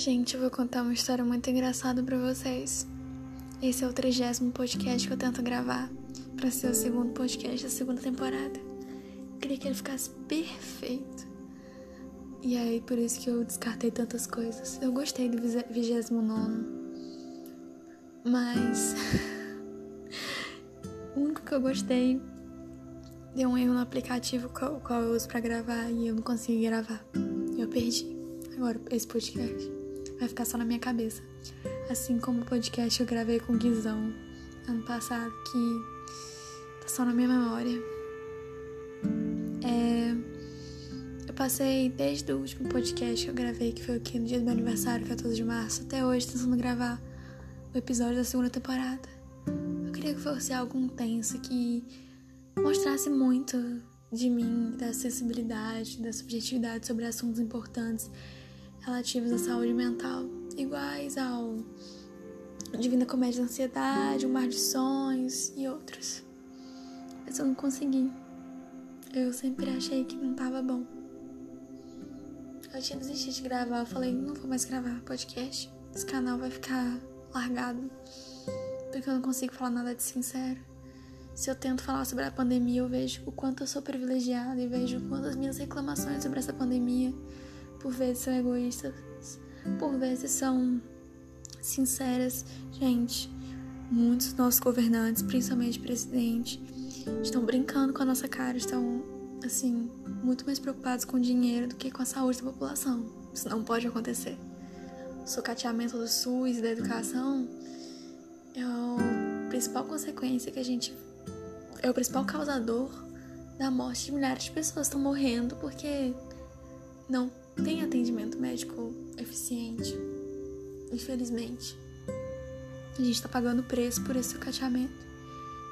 gente, eu vou contar uma história muito engraçada para vocês. Esse é o trigésimo podcast que eu tento gravar para ser o segundo podcast da segunda temporada. Eu queria que ele ficasse perfeito. E aí, por isso que eu descartei tantas coisas. Eu gostei do vigésimo nono. Mas... o único que eu gostei deu um erro no aplicativo qual, qual eu uso pra gravar e eu não consegui gravar. Eu perdi. Agora, esse podcast vai ficar só na minha cabeça. Assim como o podcast que eu gravei com o Guizão ano passado, que tá só na minha memória. É, eu passei desde o último podcast que eu gravei, que foi aqui no dia do meu aniversário, 14 de março, até hoje tentando gravar o episódio da segunda temporada. Eu queria que fosse algo intenso, que mostrasse muito de mim, da sensibilidade, da subjetividade sobre assuntos importantes relativos à saúde mental, iguais ao Divina Comédia da Ansiedade, O Mar de Sonhos e outros. Mas eu não consegui. Eu sempre achei que não tava bom. Eu tinha desistido de gravar, eu falei, não vou mais gravar podcast. Esse canal vai ficar largado. Porque eu não consigo falar nada de sincero. Se eu tento falar sobre a pandemia, eu vejo o quanto eu sou privilegiada e vejo o quanto as minhas reclamações sobre essa pandemia por vezes são egoístas, por vezes são sinceras. Gente, muitos nossos governantes, principalmente o presidente, estão brincando com a nossa cara, estão, assim, muito mais preocupados com o dinheiro do que com a saúde da população. Isso não pode acontecer. O socateamento do SUS e da educação é a principal consequência que a gente. É o principal causador da morte de milhares de pessoas estão morrendo porque não tem atendimento médico eficiente. Infelizmente. A gente tá pagando preço por esse cateamento.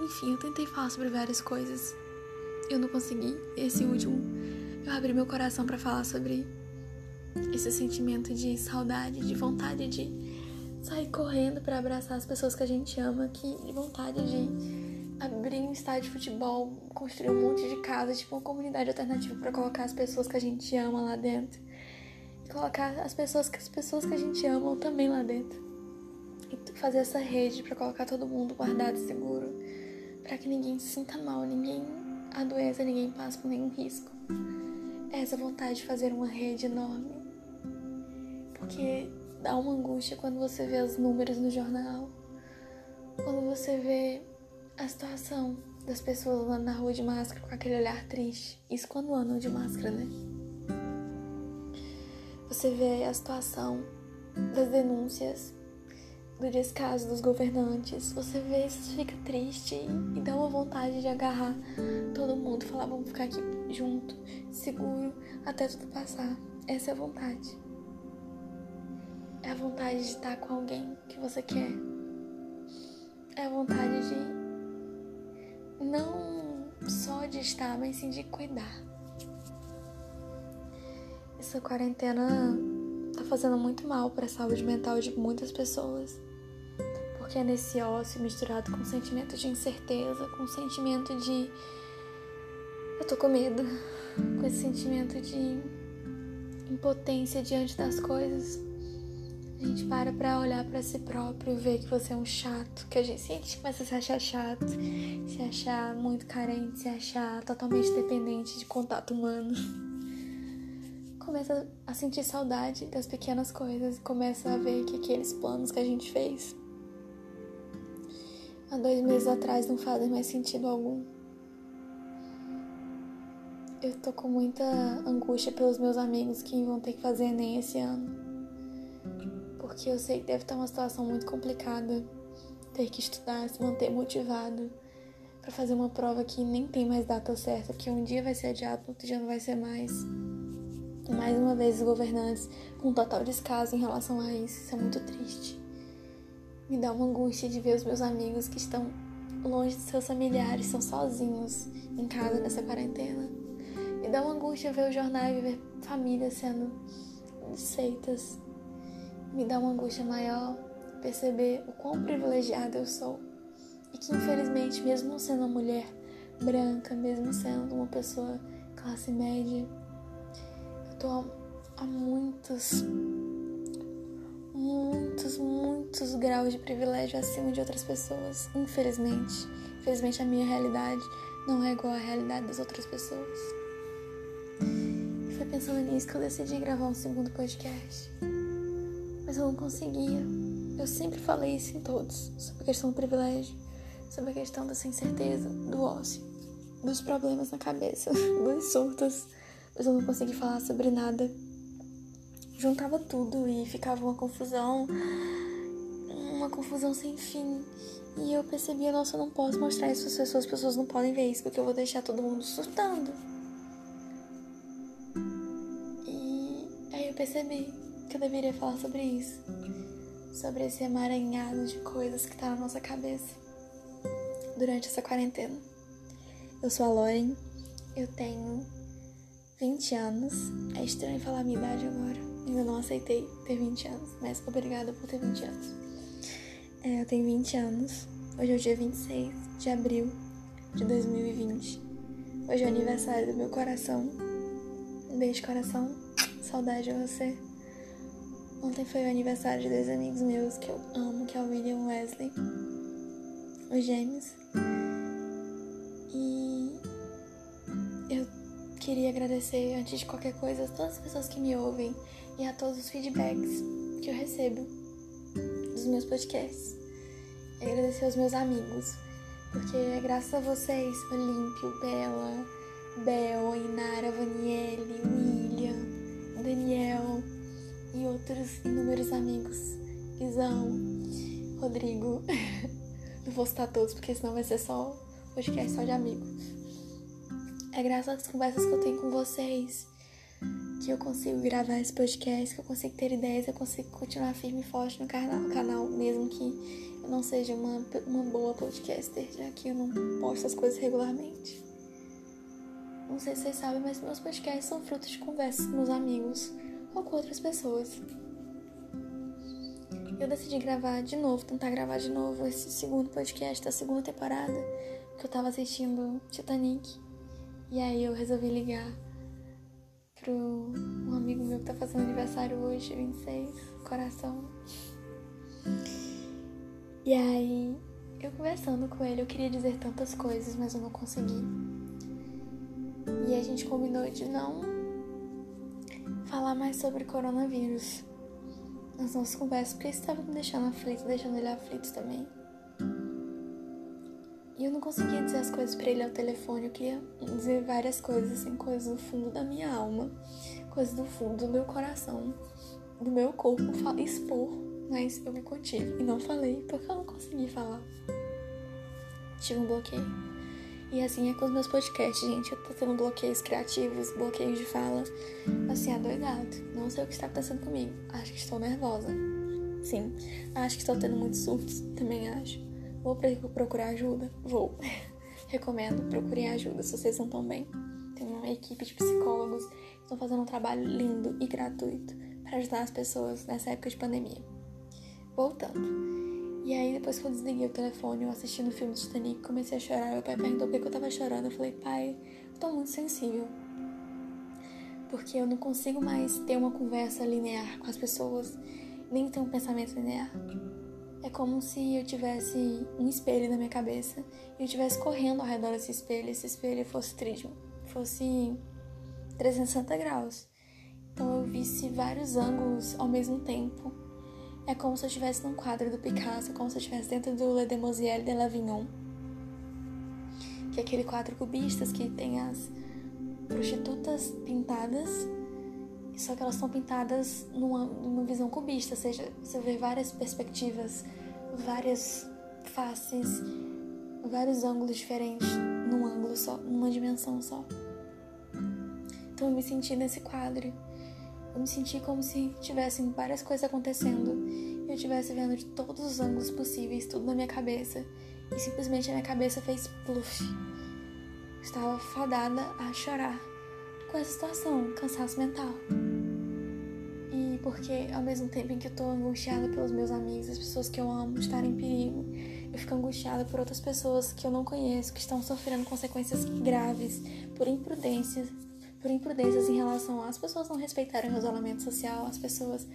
Enfim, eu tentei falar sobre várias coisas. Eu não consegui. Esse último, eu abri meu coração para falar sobre esse sentimento de saudade, de vontade de sair correndo para abraçar as pessoas que a gente ama, que de vontade de abrir um estádio de futebol, construir um monte de casa, tipo uma comunidade alternativa para colocar as pessoas que a gente ama lá dentro colocar as pessoas que as pessoas que a gente ama também lá dentro. E fazer essa rede para colocar todo mundo guardado seguro, para que ninguém se sinta mal, ninguém adoeça, ninguém passe por nenhum risco. É essa vontade de fazer uma rede enorme. Porque dá uma angústia quando você vê os números no jornal, quando você vê a situação das pessoas lá na rua de máscara com aquele olhar triste. Isso quando andam de máscara, né? Você vê a situação das denúncias, do descaso dos governantes. Você vê isso, fica triste e dá uma vontade de agarrar todo mundo, falar vamos ficar aqui junto, seguro, até tudo passar. Essa é a vontade. É a vontade de estar com alguém que você quer. É a vontade de não só de estar, mas sim de cuidar. Essa quarentena tá fazendo muito mal para a saúde mental de muitas pessoas. Porque é nesse ócio misturado com sentimento de incerteza, com sentimento de eu tô com medo, com esse sentimento de impotência diante das coisas. A gente para pra olhar para si próprio, ver que você é um chato, que a gente, a gente começa a se achar chato, se achar muito carente, se achar totalmente dependente de contato humano começa a sentir saudade das pequenas coisas e começa a ver que aqueles planos que a gente fez há dois meses atrás não fazem mais sentido algum. Eu tô com muita angústia pelos meus amigos que vão ter que fazer Enem esse ano. Porque eu sei que deve estar uma situação muito complicada ter que estudar, se manter motivado para fazer uma prova que nem tem mais data certa, que um dia vai ser adiado, outro dia não vai ser mais mais uma vez os governantes com total descaso em relação a isso. Isso é muito triste. Me dá uma angústia de ver os meus amigos que estão longe de seus familiares, estão sozinhos em casa nessa quarentena. Me dá uma angústia ver o jornal e ver famílias sendo desfeitas. Me dá uma angústia maior perceber o quão privilegiada eu sou. E que infelizmente, mesmo sendo uma mulher branca, mesmo sendo uma pessoa classe média, tô há muitos muitos, muitos graus de privilégio acima de outras pessoas, infelizmente. Infelizmente a minha realidade não é igual à realidade das outras pessoas. E foi pensando nisso que eu decidi gravar um segundo podcast. Mas eu não conseguia. Eu sempre falei isso em todos, sobre a questão do privilégio, sobre a questão dessa incerteza, do ócio, dos problemas na cabeça, dos surtos. Mas eu não consegui falar sobre nada juntava tudo e ficava uma confusão, uma confusão sem fim. E eu percebia, nossa, eu não posso mostrar isso às pessoas, as pessoas não podem ver isso, porque eu vou deixar todo mundo surtando. E aí eu percebi que eu deveria falar sobre isso. Sobre esse emaranhado de coisas que tá na nossa cabeça durante essa quarentena. Eu sou a Lauren, eu tenho 20 anos. É estranho falar a minha idade agora. Ainda não aceitei ter 20 anos, mas obrigada por ter 20 anos. É, eu tenho 20 anos. Hoje é o dia 26 de abril de 2020. Hoje é o aniversário do meu coração. Um beijo, coração. Saudade de você. Ontem foi o aniversário de dois amigos meus que eu amo, que é o William Wesley. Os gêmeos. Queria agradecer, antes de qualquer coisa, a todas as pessoas que me ouvem e a todos os feedbacks que eu recebo dos meus podcasts. E agradecer aos meus amigos, porque é graças a vocês, Olímpio, Bela, Bel, Inara, Vaniele, William, Daniel e outros inúmeros amigos, Isão, Rodrigo. Não vou citar todos, porque senão vai ser só podcast só de amigos. É graças às conversas que eu tenho com vocês que eu consigo gravar esse podcast, que eu consigo ter ideias, eu consigo continuar firme e forte no canal, canal mesmo que eu não seja uma, uma boa podcaster, já que eu não posto as coisas regularmente. Não sei se vocês sabem, mas meus podcasts são frutos de conversas com meus amigos ou com outras pessoas. Eu decidi gravar de novo, tentar gravar de novo esse segundo podcast da segunda temporada, que eu tava assistindo Titanic. E aí eu resolvi ligar pro um amigo meu que tá fazendo aniversário hoje, 26, coração. E aí, eu conversando com ele, eu queria dizer tantas coisas, mas eu não consegui. E a gente combinou de não falar mais sobre coronavírus nas nossas conversas, porque isso estava me deixando aflito, deixando ele aflito também. E eu não conseguia dizer as coisas para ele ao telefone. Eu queria dizer várias coisas, assim, coisas do fundo da minha alma, coisas do fundo do meu coração, do meu corpo, expor. Mas eu me contive e não falei porque eu não consegui falar. Tive um bloqueio. E assim é com os meus podcasts, gente. Eu tô tendo bloqueios criativos, bloqueios de fala. Assim, adoidado. Não sei o que está acontecendo comigo. Acho que estou nervosa. Sim. Acho que estou tendo muitos surtos. Também acho. Vou procurar ajuda? Vou. Recomendo, procurem ajuda se vocês não estão bem. Tem uma equipe de psicólogos que estão fazendo um trabalho lindo e gratuito para ajudar as pessoas nessa época de pandemia. Voltando. E aí, depois que eu desliguei o telefone, eu assisti no filme Titanic, comecei a chorar. Meu pai perguntou por que eu tava chorando. Eu falei, pai, eu tô muito sensível. Porque eu não consigo mais ter uma conversa linear com as pessoas, nem ter um pensamento linear. É como se eu tivesse um espelho na minha cabeça e eu estivesse correndo ao redor desse espelho. Esse espelho fosse trídimo, fosse 360 graus. Então eu visse vários ângulos ao mesmo tempo. É como se eu estivesse num quadro do Picasso, como se eu estivesse dentro do Le Demoiselle de Lavignon, que é aquele quadro cubistas que tem as prostitutas pintadas só que elas são pintadas numa, numa visão cubista, ou seja, você vê várias perspectivas, várias faces, vários ângulos diferentes num ângulo só, numa dimensão só. Então eu me senti nesse quadro. Eu me senti como se tivessem várias coisas acontecendo e eu estivesse vendo de todos os ângulos possíveis, tudo na minha cabeça. E simplesmente a minha cabeça fez pluff. Estava fadada a chorar com essa situação, cansaço mental. Porque ao mesmo tempo em que eu tô angustiada pelos meus amigos, as pessoas que eu amo estarem em perigo, eu fico angustiada por outras pessoas que eu não conheço, que estão sofrendo consequências graves por imprudências, por imprudências em relação às pessoas não respeitarem o isolamento social, as pessoas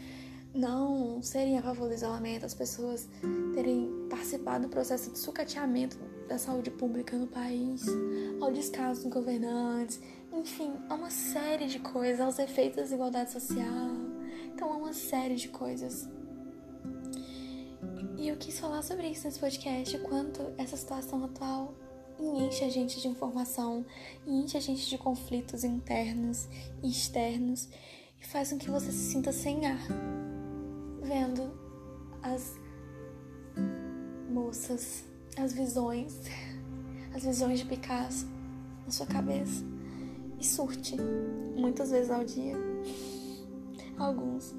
não serem a favor do isolamento, as pessoas terem participado do processo de sucateamento da saúde pública no país, ao descaso dos governantes, enfim, há uma série de coisas, aos efeitos da desigualdade social. Então, há uma série de coisas. E eu quis falar sobre isso nesse podcast, quanto essa situação atual enche a gente de informação, enche a gente de conflitos internos e externos e faz com que você se sinta sem ar, vendo as moças, as visões, as visões de Picasso na sua cabeça e surte muitas vezes ao dia. Alguns.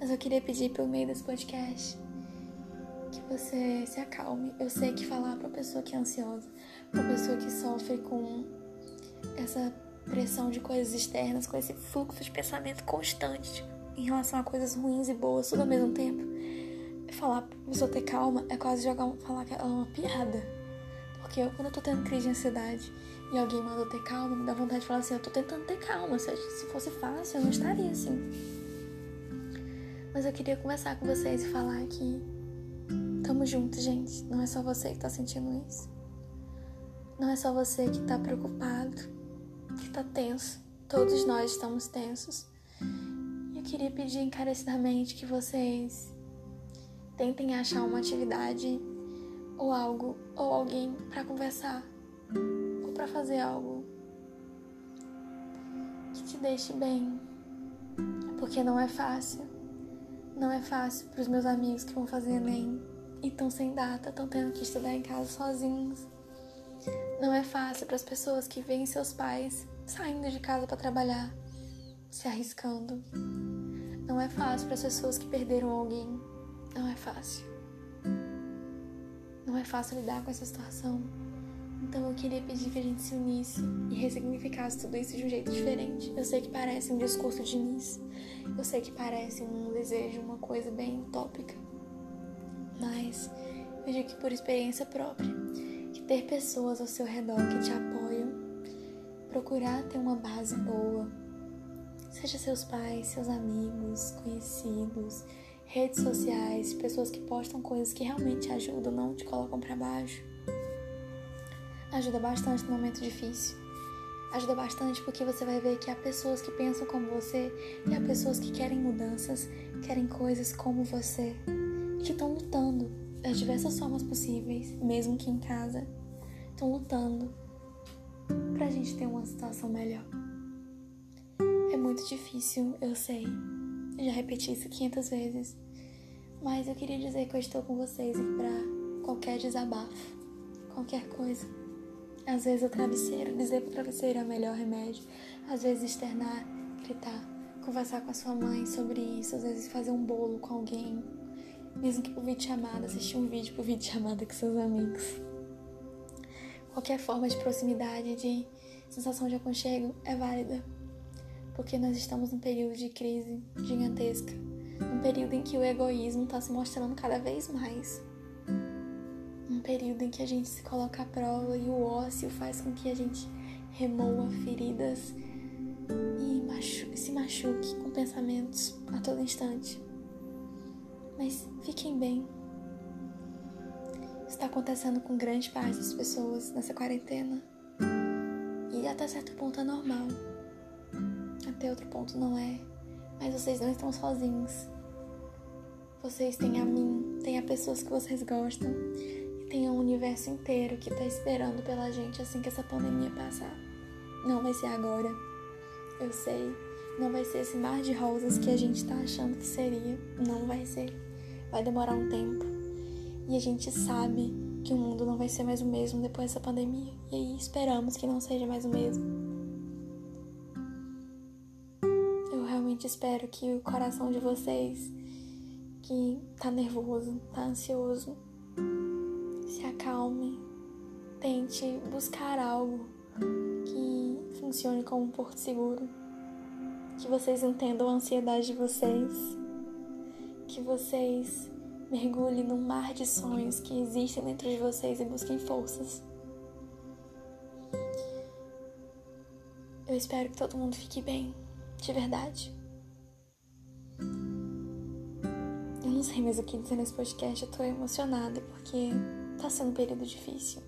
Mas eu queria pedir pelo meio desse podcast que você se acalme. Eu sei que falar para pessoa que é ansiosa, para pessoa que sofre com essa pressão de coisas externas, com esse fluxo de pensamento constante em relação a coisas ruins e boas, tudo ao mesmo tempo. Falar pra pessoa ter calma é quase jogar, falar que ela é uma piada. Porque eu, quando eu tô tendo crise de ansiedade e alguém manda ter calma, me dá vontade de falar assim: eu tô tentando ter calma. Se, se fosse fácil, eu não estaria assim. Mas eu queria conversar com vocês e falar que Tamo junto, gente. Não é só você que tá sentindo isso. Não é só você que tá preocupado, que tá tenso. Todos nós estamos tensos. E eu queria pedir encarecidamente que vocês tentem achar uma atividade ou algo ou alguém para conversar para fazer algo que te deixe bem, porque não é fácil. Não é fácil para os meus amigos que vão fazer ENEM e estão sem data, estão tendo que estudar em casa sozinhos. Não é fácil para as pessoas que veem seus pais saindo de casa para trabalhar, se arriscando. Não é fácil para as pessoas que perderam alguém. Não é fácil. Não é fácil lidar com essa situação. Então eu queria pedir que a gente se unisse e ressignificasse tudo isso de um jeito diferente. Eu sei que parece um discurso de início, eu sei que parece um desejo, uma coisa bem utópica, mas eu digo que por experiência própria, que ter pessoas ao seu redor que te apoiam, procurar ter uma base boa, seja seus pais, seus amigos, conhecidos, redes sociais, pessoas que postam coisas que realmente te ajudam, não te colocam para baixo. Ajuda bastante no momento difícil. Ajuda bastante porque você vai ver que há pessoas que pensam como você e há pessoas que querem mudanças, querem coisas como você que estão lutando das diversas formas possíveis, mesmo que em casa, estão lutando pra gente ter uma situação melhor. É muito difícil, eu sei. Eu já repeti isso 500 vezes. Mas eu queria dizer que eu estou com vocês e pra qualquer desabafo, qualquer coisa. Às vezes o travesseiro, dizer pro travesseiro é o melhor remédio. Às vezes externar, gritar, conversar com a sua mãe sobre isso. Às vezes fazer um bolo com alguém, mesmo que por vídeo chamada, assistir um vídeo por vídeo chamada com seus amigos. Qualquer forma de proximidade, de sensação de aconchego é válida, porque nós estamos num período de crise gigantesca, um período em que o egoísmo está se mostrando cada vez mais, um período em que a gente se coloca à prova e o ócio faz com que a gente remoa feridas e machu se machuque com pensamentos a todo instante. Mas fiquem bem. Está acontecendo com grande parte das pessoas nessa quarentena. E até certo ponto é normal. Até outro ponto não é. Mas vocês não estão sozinhos. Vocês têm a mim, têm a pessoas que vocês gostam tem o um universo inteiro que está esperando pela gente assim que essa pandemia passar. Não vai ser agora. Eu sei. Não vai ser esse mar de rosas que a gente tá achando que seria. Não vai ser vai demorar um tempo. E a gente sabe que o mundo não vai ser mais o mesmo depois dessa pandemia. E aí esperamos que não seja mais o mesmo. Eu realmente espero que o coração de vocês que tá nervoso, tá ansioso, acalme, tente buscar algo que funcione como um porto seguro, que vocês entendam a ansiedade de vocês que vocês mergulhem num mar de sonhos que existem dentro de vocês e busquem forças. Eu espero que todo mundo fique bem, de verdade. não sei mais o que dizer nesse podcast, eu tô emocionada porque tá sendo um período difícil.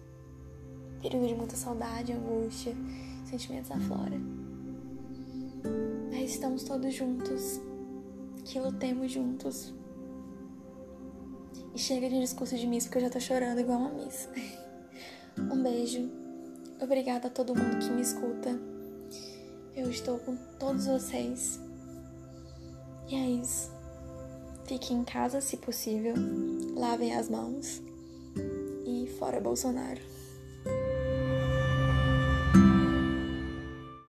Período de muita saudade, angústia, sentimentos à flora. Mas estamos todos juntos, que lutemos juntos. E chega de discurso de missa porque eu já tô chorando igual uma missa. Um beijo. Obrigada a todo mundo que me escuta. Eu estou com todos vocês. E é isso. Fiquem em casa se possível. Lavem as mãos. E fora Bolsonaro.